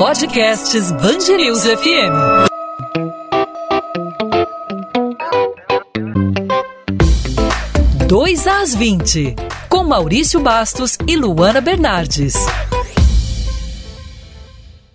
Podcasts Bangerils FM. Dois às 20, com Maurício Bastos e Luana Bernardes.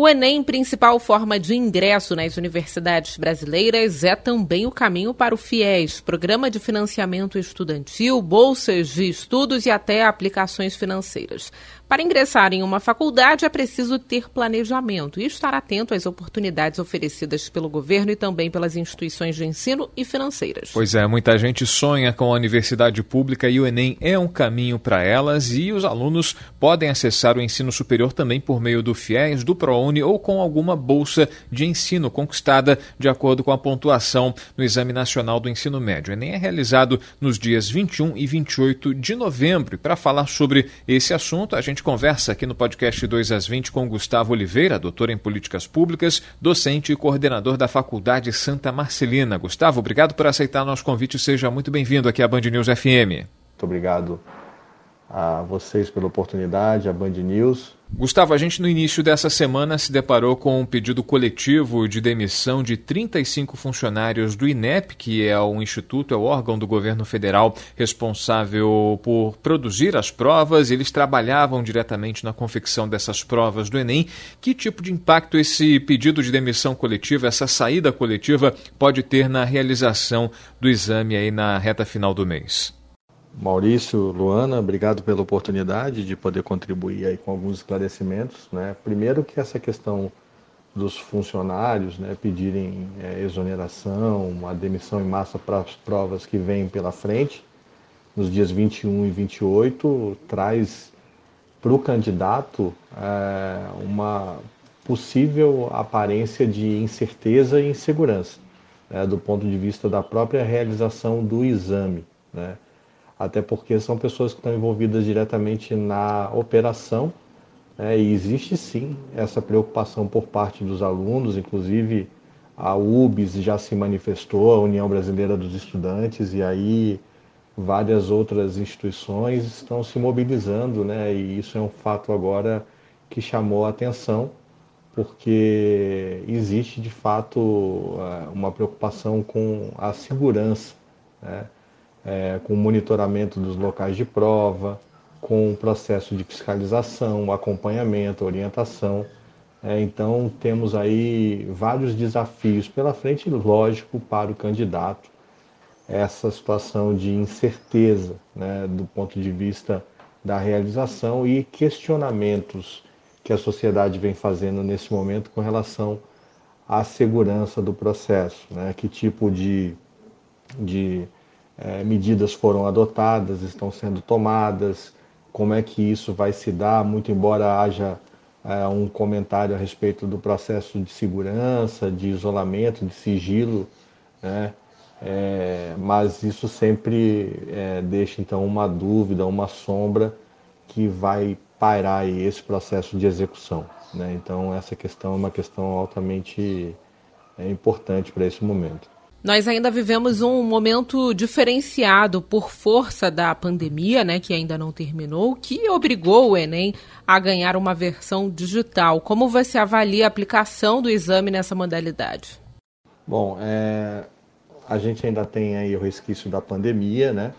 O Enem, principal forma de ingresso nas universidades brasileiras, é também o caminho para o FIES, Programa de Financiamento Estudantil, bolsas de estudos e até aplicações financeiras. Para ingressar em uma faculdade é preciso ter planejamento e estar atento às oportunidades oferecidas pelo governo e também pelas instituições de ensino e financeiras. Pois é, muita gente sonha com a universidade pública e o Enem é um caminho para elas e os alunos podem acessar o ensino superior também por meio do FIES, do ProUni ou com alguma bolsa de ensino conquistada de acordo com a pontuação no Exame Nacional do Ensino Médio. O Enem é realizado nos dias 21 e 28 de novembro e para falar sobre esse assunto a gente gente conversa aqui no podcast 2 às 20 com Gustavo Oliveira, doutor em políticas públicas, docente e coordenador da Faculdade Santa Marcelina. Gustavo, obrigado por aceitar nosso convite. Seja muito bem-vindo aqui à Band News FM. Muito obrigado a vocês pela oportunidade, a Band News. Gustavo, a gente no início dessa semana se deparou com um pedido coletivo de demissão de 35 funcionários do INEP, que é o instituto, é o órgão do governo federal responsável por produzir as provas. Eles trabalhavam diretamente na confecção dessas provas do Enem. Que tipo de impacto esse pedido de demissão coletiva, essa saída coletiva, pode ter na realização do exame aí na reta final do mês? Maurício, Luana, obrigado pela oportunidade de poder contribuir aí com alguns esclarecimentos. Né? Primeiro que essa questão dos funcionários né, pedirem é, exoneração, a demissão em massa para as provas que vêm pela frente, nos dias 21 e 28, traz para o candidato é, uma possível aparência de incerteza e insegurança, né, do ponto de vista da própria realização do exame. Né? Até porque são pessoas que estão envolvidas diretamente na operação, né, e existe sim essa preocupação por parte dos alunos, inclusive a UBS já se manifestou, a União Brasileira dos Estudantes, e aí várias outras instituições estão se mobilizando, né, e isso é um fato agora que chamou a atenção, porque existe de fato eh, uma preocupação com a segurança, né, é, com monitoramento dos locais de prova, com o processo de fiscalização, acompanhamento, orientação. É, então, temos aí vários desafios pela frente, lógico, para o candidato, essa situação de incerteza né, do ponto de vista da realização e questionamentos que a sociedade vem fazendo nesse momento com relação à segurança do processo, né? que tipo de, de é, medidas foram adotadas, estão sendo tomadas, como é que isso vai se dar, muito embora haja é, um comentário a respeito do processo de segurança, de isolamento, de sigilo, né? É, mas isso sempre é, deixa então uma dúvida, uma sombra que vai pairar aí esse processo de execução. Né? Então essa questão é uma questão altamente é, importante para esse momento. Nós ainda vivemos um momento diferenciado por força da pandemia, né, que ainda não terminou, que obrigou o Enem a ganhar uma versão digital. Como você avalia a aplicação do exame nessa modalidade? Bom, é, a gente ainda tem aí o resquício da pandemia, né?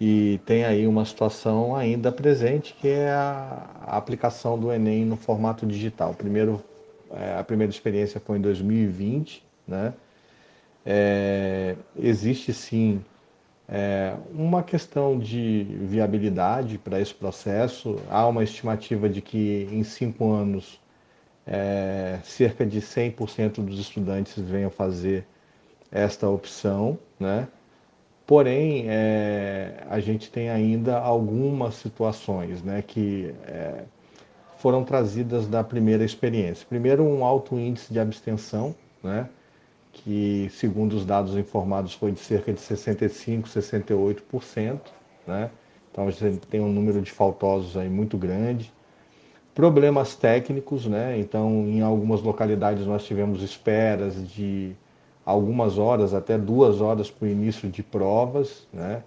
E tem aí uma situação ainda presente que é a, a aplicação do Enem no formato digital. Primeiro, é, a primeira experiência foi em 2020, né? É, existe sim é, uma questão de viabilidade para esse processo. Há uma estimativa de que em cinco anos é, cerca de 100% dos estudantes venham fazer esta opção, né? Porém, é, a gente tem ainda algumas situações né, que é, foram trazidas da primeira experiência. Primeiro, um alto índice de abstenção, né? Que, segundo os dados informados, foi de cerca de 65%, 68%. Né? Então, a gente tem um número de faltosos aí muito grande. Problemas técnicos, né? então, em algumas localidades nós tivemos esperas de algumas horas, até duas horas para o início de provas. Né?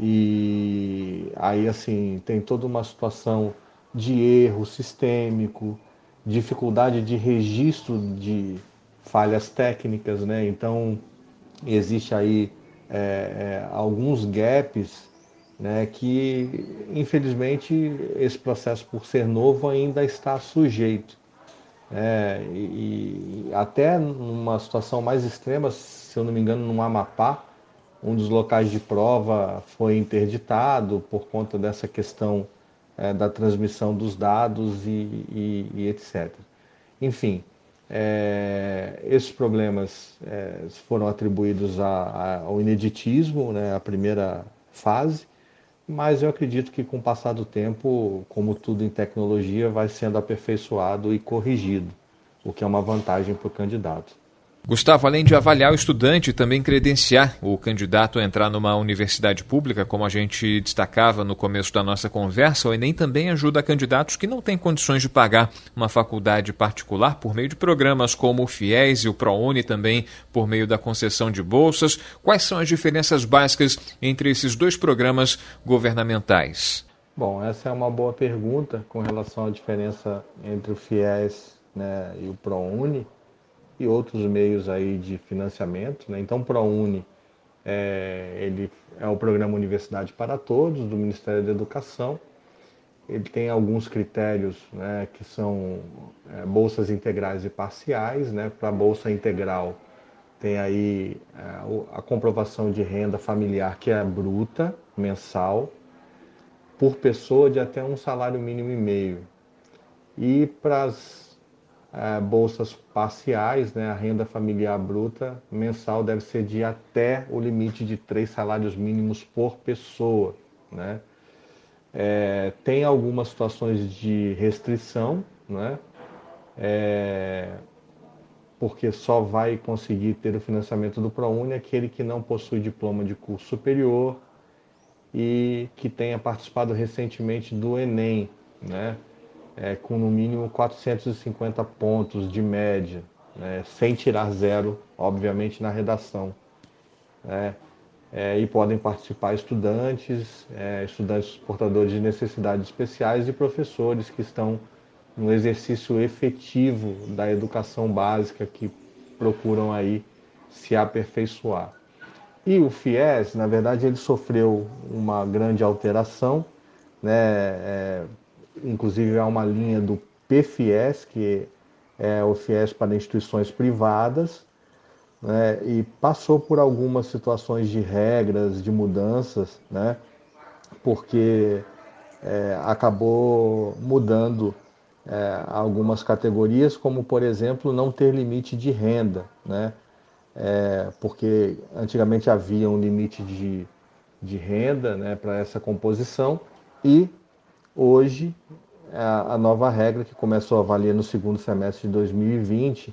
E aí, assim, tem toda uma situação de erro sistêmico, dificuldade de registro de falhas técnicas, né? Então existe aí é, é, alguns gaps, né? Que infelizmente esse processo por ser novo ainda está sujeito. É, e, e até numa situação mais extrema, se eu não me engano, no Amapá, um dos locais de prova foi interditado por conta dessa questão é, da transmissão dos dados e, e, e etc. Enfim, é, esses problemas é, foram atribuídos a, a, ao ineditismo, né, a primeira fase, mas eu acredito que com o passar do tempo, como tudo em tecnologia, vai sendo aperfeiçoado e corrigido, o que é uma vantagem para o candidato. Gustavo, além de avaliar o estudante, também credenciar o candidato a entrar numa universidade pública, como a gente destacava no começo da nossa conversa, o Enem também ajuda candidatos que não têm condições de pagar uma faculdade particular por meio de programas como o FIES e o ProUni, também por meio da concessão de bolsas. Quais são as diferenças básicas entre esses dois programas governamentais? Bom, essa é uma boa pergunta com relação à diferença entre o FIES né, e o ProUni e outros meios aí de financiamento. Né? Então, ProUni é, ele é o programa Universidade para Todos do Ministério da Educação. Ele tem alguns critérios né, que são é, bolsas integrais e parciais. Né? Para a bolsa integral tem aí é, a comprovação de renda familiar que é bruta, mensal, por pessoa de até um salário mínimo e meio. E para as é, bolsas parciais, né, a renda familiar bruta mensal deve ser de até o limite de três salários mínimos por pessoa. Né? É, tem algumas situações de restrição, né? É, porque só vai conseguir ter o financiamento do ProUni aquele que não possui diploma de curso superior e que tenha participado recentemente do Enem, né? É, com no mínimo 450 pontos de média, né, sem tirar zero, obviamente, na redação. Né, é, e podem participar estudantes, é, estudantes portadores de necessidades especiais e professores que estão no exercício efetivo da educação básica que procuram aí se aperfeiçoar. E o FIES, na verdade, ele sofreu uma grande alteração, né, é, inclusive há uma linha do PFIES, que é o FIES para instituições privadas, né, e passou por algumas situações de regras, de mudanças, né, porque é, acabou mudando é, algumas categorias, como por exemplo não ter limite de renda, né, é, porque antigamente havia um limite de, de renda né, para essa composição e Hoje, a, nova regra que começou a valer no segundo semestre de 2020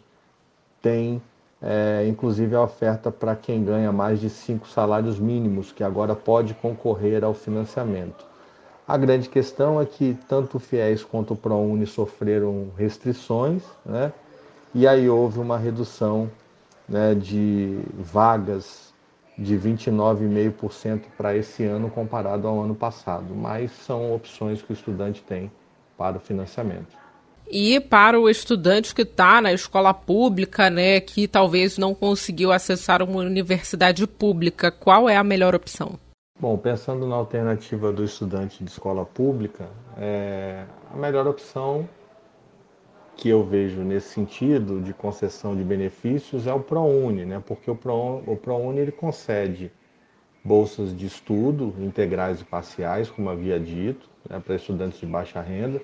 tem, é, inclusive, a oferta para quem ganha mais de cinco salários mínimos, que agora pode concorrer ao financiamento. A grande questão é que tanto o FIES quanto o ProUni sofreram restrições, né? e aí houve uma redução né, de vagas de 29,5% para esse ano comparado ao ano passado, mas são opções que o estudante tem para o financiamento. E para o estudante que está na escola pública, né, que talvez não conseguiu acessar uma universidade pública, qual é a melhor opção? Bom, pensando na alternativa do estudante de escola pública, é, a melhor opção que eu vejo nesse sentido de concessão de benefícios é o ProUni, né? porque o, Pro, o ProUni ele concede bolsas de estudo integrais e parciais, como havia dito, né? para estudantes de baixa renda,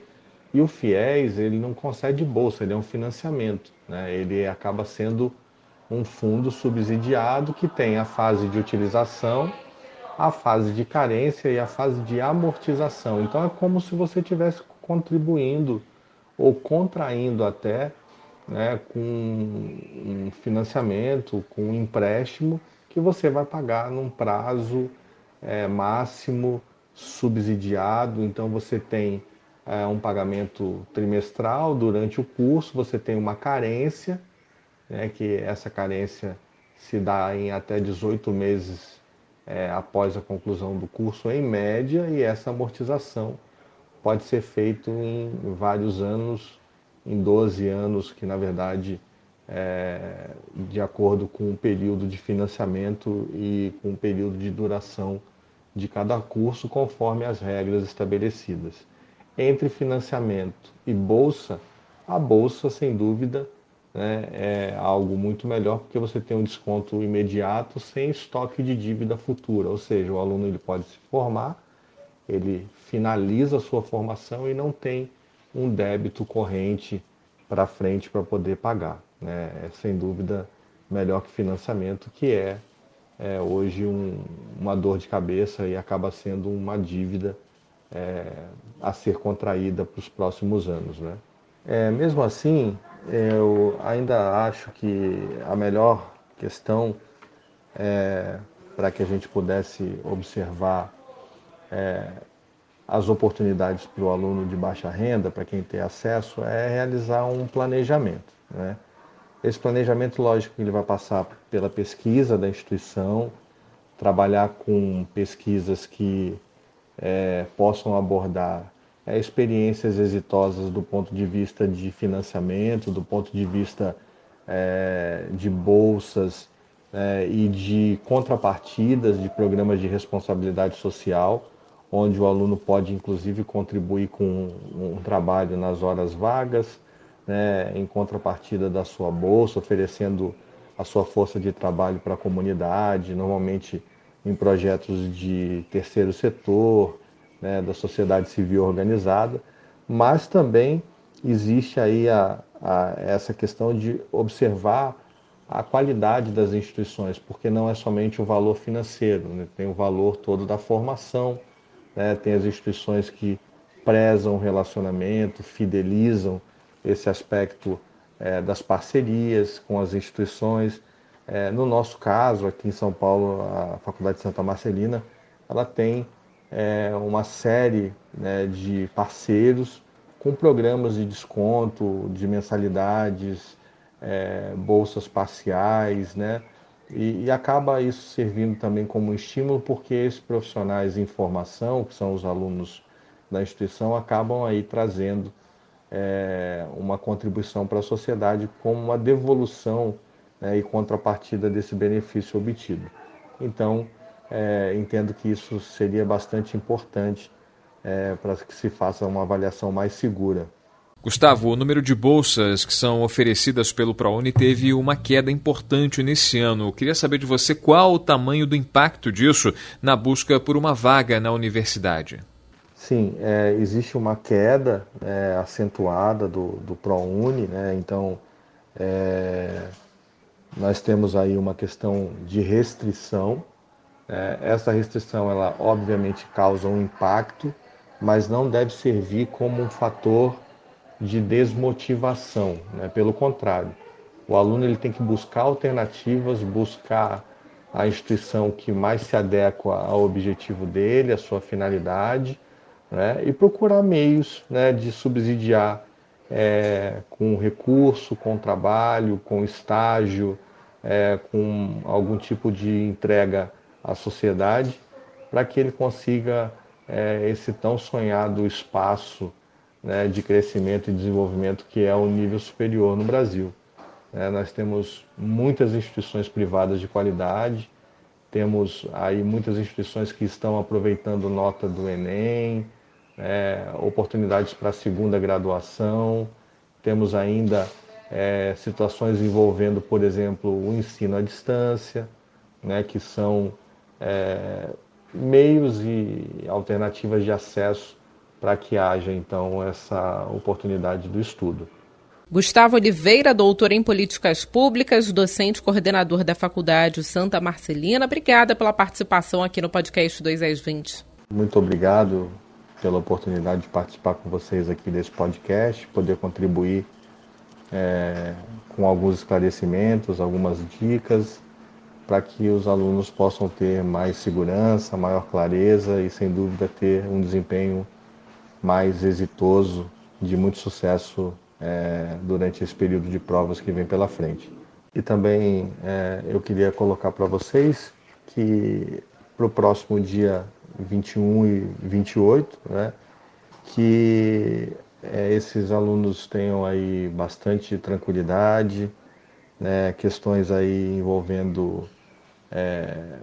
e o FIES ele não concede bolsa, ele é um financiamento, né? ele acaba sendo um fundo subsidiado que tem a fase de utilização, a fase de carência e a fase de amortização. Então é como se você estivesse contribuindo ou contraindo até né, com um financiamento, com um empréstimo que você vai pagar num prazo é, máximo subsidiado. Então você tem é, um pagamento trimestral durante o curso, você tem uma carência, né, que essa carência se dá em até 18 meses é, após a conclusão do curso, em média, e essa amortização pode ser feito em vários anos em 12 anos, que na verdade é de acordo com o período de financiamento e com o período de duração de cada curso, conforme as regras estabelecidas. Entre financiamento e bolsa, a bolsa, sem dúvida, né, é algo muito melhor porque você tem um desconto imediato sem estoque de dívida futura, ou seja, o aluno ele pode se formar, ele finaliza a sua formação e não tem um débito corrente para frente para poder pagar. Né? É sem dúvida melhor que financiamento, que é, é hoje um, uma dor de cabeça e acaba sendo uma dívida é, a ser contraída para os próximos anos. Né? É, mesmo assim, eu ainda acho que a melhor questão é, para que a gente pudesse observar é, as oportunidades para o aluno de baixa renda, para quem tem acesso, é realizar um planejamento. Né? Esse planejamento, lógico, ele vai passar pela pesquisa da instituição, trabalhar com pesquisas que é, possam abordar é, experiências exitosas do ponto de vista de financiamento, do ponto de vista é, de bolsas é, e de contrapartidas de programas de responsabilidade social, onde o aluno pode inclusive contribuir com um, trabalho nas horas vagas, né, em contrapartida da sua bolsa, oferecendo a sua força de trabalho para a comunidade, normalmente em projetos de terceiro setor, né, da sociedade civil organizada, mas também existe aí a, a, essa questão de observar a qualidade das instituições, porque não é somente o valor financeiro, né, tem o valor todo da formação, né, tem as instituições que prezam o relacionamento, fidelizam esse aspecto é, das parcerias com as instituições. É, no nosso caso, aqui em São Paulo, a Faculdade de Santa Marcelina, ela tem é, uma série né, de parceiros com programas de desconto, de mensalidades, é, bolsas parciais, né? E, e, acaba isso servindo também como estímulo, porque esses profissionais em formação, que são os alunos da instituição, acabam aí trazendo é, uma contribuição para a sociedade como uma devolução né, e contrapartida desse benefício obtido. Então, é, entendo que isso seria bastante importante é, para que se faça uma avaliação mais segura. Gustavo, o número de bolsas que são oferecidas pelo ProUni teve uma queda importante nesse ano. Eu queria saber de você qual o tamanho do impacto disso na busca por uma vaga na universidade. Sim, é, existe uma queda é, acentuada do, do ProUni, né? então é, nós temos aí uma questão de restrição é, essa restrição, ela obviamente causa um impacto, mas não deve servir como um fator de desmotivação. Né? Pelo contrário, o aluno ele tem que buscar alternativas, buscar a instituição que mais se adequa ao objetivo dele, à sua finalidade, né? e procurar meios né, de subsidiar é, com recurso, com trabalho, com estágio, é, com algum tipo de entrega à sociedade para que ele consiga é, esse tão sonhado espaço né, de crescimento e desenvolvimento que é o nível superior no Brasil. É, nós temos muitas instituições privadas de qualidade, temos aí muitas instituições que estão aproveitando nota do Enem, é, oportunidades para segunda graduação, temos ainda é, situações envolvendo, por exemplo, o ensino à distância, né, que são é, meios e alternativas de acesso para que haja então essa oportunidade do estudo. Gustavo Oliveira, doutor em Políticas Públicas, docente coordenador da Faculdade Santa Marcelina. Obrigada pela participação aqui no podcast 2 às 20. Muito obrigado pela oportunidade de participar com vocês aqui desse podcast, poder contribuir é, com alguns esclarecimentos, algumas dicas para que os alunos possam ter mais segurança, maior clareza e, sem dúvida, ter um desempenho mais exitoso, de muito sucesso é, durante esse período de provas que vem pela frente. E também é, eu queria colocar para vocês que para o próximo dia 21 e 28, né, que é, esses alunos tenham aí bastante tranquilidade, né, questões aí envolvendo é,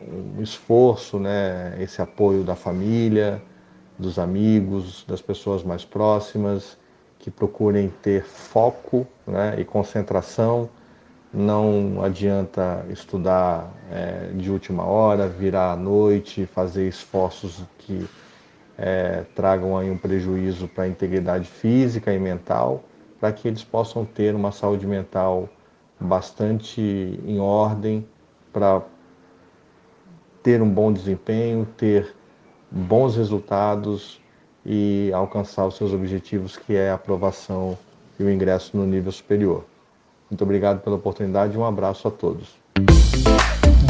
um esforço, né, esse apoio da família, dos amigos, das pessoas mais próximas, que procurem ter foco né, e concentração. Não adianta estudar é, de última hora, virar à noite, fazer esforços que é, tragam aí um prejuízo para a integridade física e mental, para que eles possam ter uma saúde mental bastante em ordem, para ter um bom desempenho, ter bons resultados e alcançar os seus objetivos, que é a aprovação e o ingresso no nível superior. Muito obrigado pela oportunidade e um abraço a todos.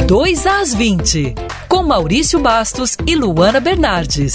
2 às 20, com Maurício Bastos e Luana Bernardes.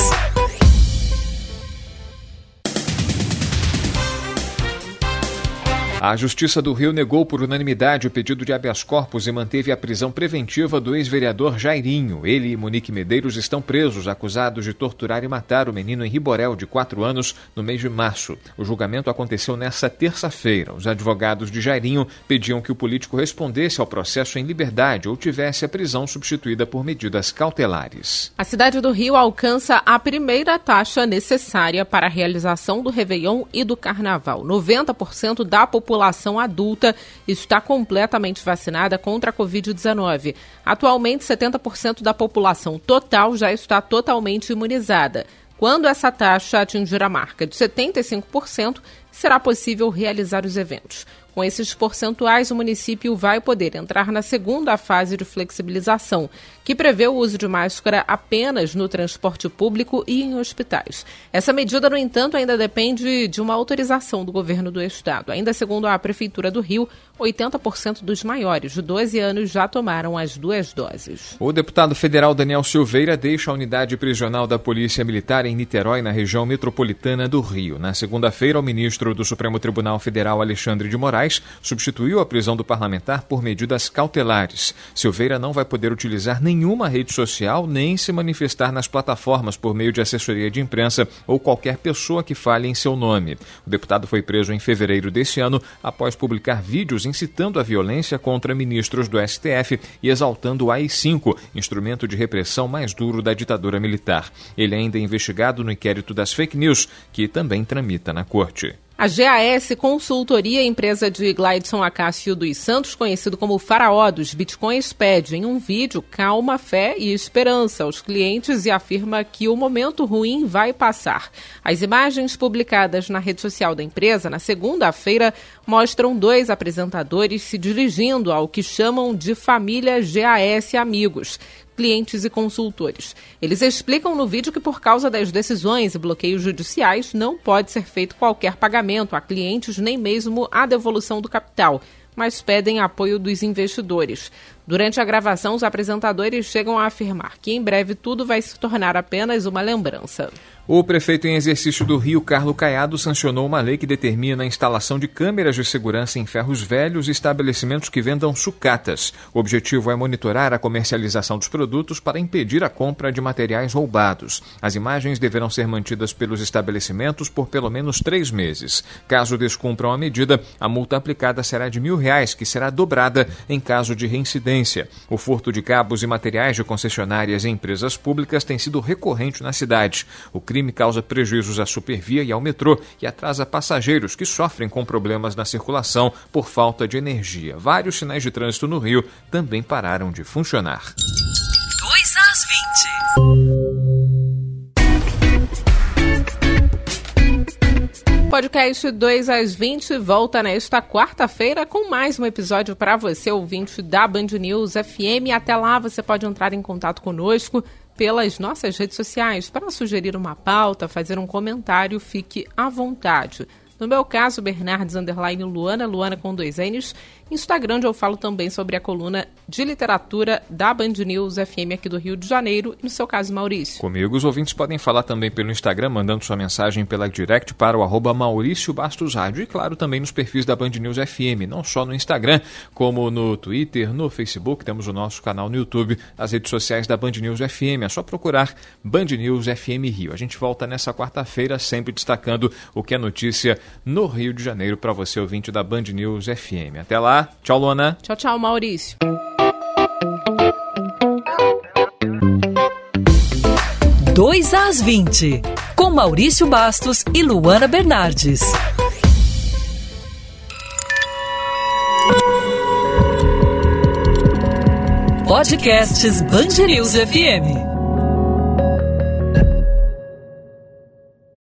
A Justiça do Rio negou por unanimidade o pedido de habeas corpus e manteve a prisão preventiva do ex-vereador Jairinho. Ele e Monique Medeiros estão presos, acusados de torturar e matar o menino Henri Borel, de 4 anos, no mês de março. O julgamento aconteceu nesta terça-feira. Os advogados de Jairinho pediam que o político respondesse ao processo em liberdade ou tivesse a prisão substituída por medidas cautelares. A cidade do Rio alcança a primeira taxa necessária para a realização do Réveillon e do Carnaval. 90% da população população adulta está completamente vacinada contra a Covid-19. Atualmente, 70% da população total já está totalmente imunizada. Quando essa taxa atingir a marca de 75%, será possível realizar os eventos. Com esses percentuais, o município vai poder entrar na segunda fase de flexibilização, que prevê o uso de máscara apenas no transporte público e em hospitais. Essa medida, no entanto, ainda depende de uma autorização do governo do estado. Ainda segundo a Prefeitura do Rio, 80% dos maiores de 12 anos já tomaram as duas doses. O deputado federal Daniel Silveira deixa a unidade prisional da Polícia Militar em Niterói, na região metropolitana do Rio. Na segunda-feira, o ministro do Supremo Tribunal Federal, Alexandre de Moraes, substituiu a prisão do parlamentar por medidas cautelares. Silveira não vai poder utilizar nenhuma rede social nem se manifestar nas plataformas por meio de assessoria de imprensa ou qualquer pessoa que fale em seu nome. O deputado foi preso em fevereiro deste ano após publicar vídeos incitando a violência contra ministros do STF e exaltando o AI-5, instrumento de repressão mais duro da ditadura militar. Ele ainda é investigado no inquérito das fake news, que também tramita na corte. A GAS Consultoria, empresa de Glideson Acácio dos Santos, conhecido como Faraó dos Bitcoins, pede em um vídeo calma, fé e esperança aos clientes e afirma que o momento ruim vai passar. As imagens publicadas na rede social da empresa na segunda-feira mostram dois apresentadores se dirigindo ao que chamam de família GAS Amigos clientes e consultores. Eles explicam no vídeo que, por causa das decisões e bloqueios judiciais, não pode ser feito qualquer pagamento a clientes, nem mesmo a devolução do capital, mas pedem apoio dos investidores. Durante a gravação, os apresentadores chegam a afirmar que em breve tudo vai se tornar apenas uma lembrança. O prefeito em exercício do Rio, Carlo Caiado, sancionou uma lei que determina a instalação de câmeras de segurança em ferros velhos e estabelecimentos que vendam sucatas. O objetivo é monitorar a comercialização dos produtos para impedir a compra de materiais roubados. As imagens deverão ser mantidas pelos estabelecimentos por pelo menos três meses. Caso descumpram a medida, a multa aplicada será de mil reais, que será dobrada em caso de reincidência. O furto de cabos e materiais de concessionárias e empresas públicas tem sido recorrente na cidade. O crime causa prejuízos à supervia e ao metrô e atrasa passageiros que sofrem com problemas na circulação por falta de energia. Vários sinais de trânsito no Rio também pararam de funcionar. 2 às 20. Podcast 2 às 20 volta nesta quarta-feira com mais um episódio para você, ouvinte da Band News FM. Até lá você pode entrar em contato conosco pelas nossas redes sociais para sugerir uma pauta, fazer um comentário, fique à vontade. No meu caso, Bernardes Underline Luana, Luana com dois N's. Instagram, onde eu falo também sobre a coluna de literatura da Band News FM aqui do Rio de Janeiro. E no seu caso, Maurício. Comigo, os ouvintes podem falar também pelo Instagram, mandando sua mensagem pela direct para o arroba Maurício Bastos Rádio. E claro, também nos perfis da Band News FM, não só no Instagram, como no Twitter, no Facebook, temos o nosso canal no YouTube, as redes sociais da Band News FM. É só procurar Band News FM Rio. A gente volta nessa quarta-feira, sempre destacando o que é notícia no Rio de Janeiro para você, ouvinte da Band News FM. Até lá, tchau, Luana. Tchau, tchau, Maurício. Dois às 20, com Maurício Bastos e Luana Bernardes. Podcasts News FM.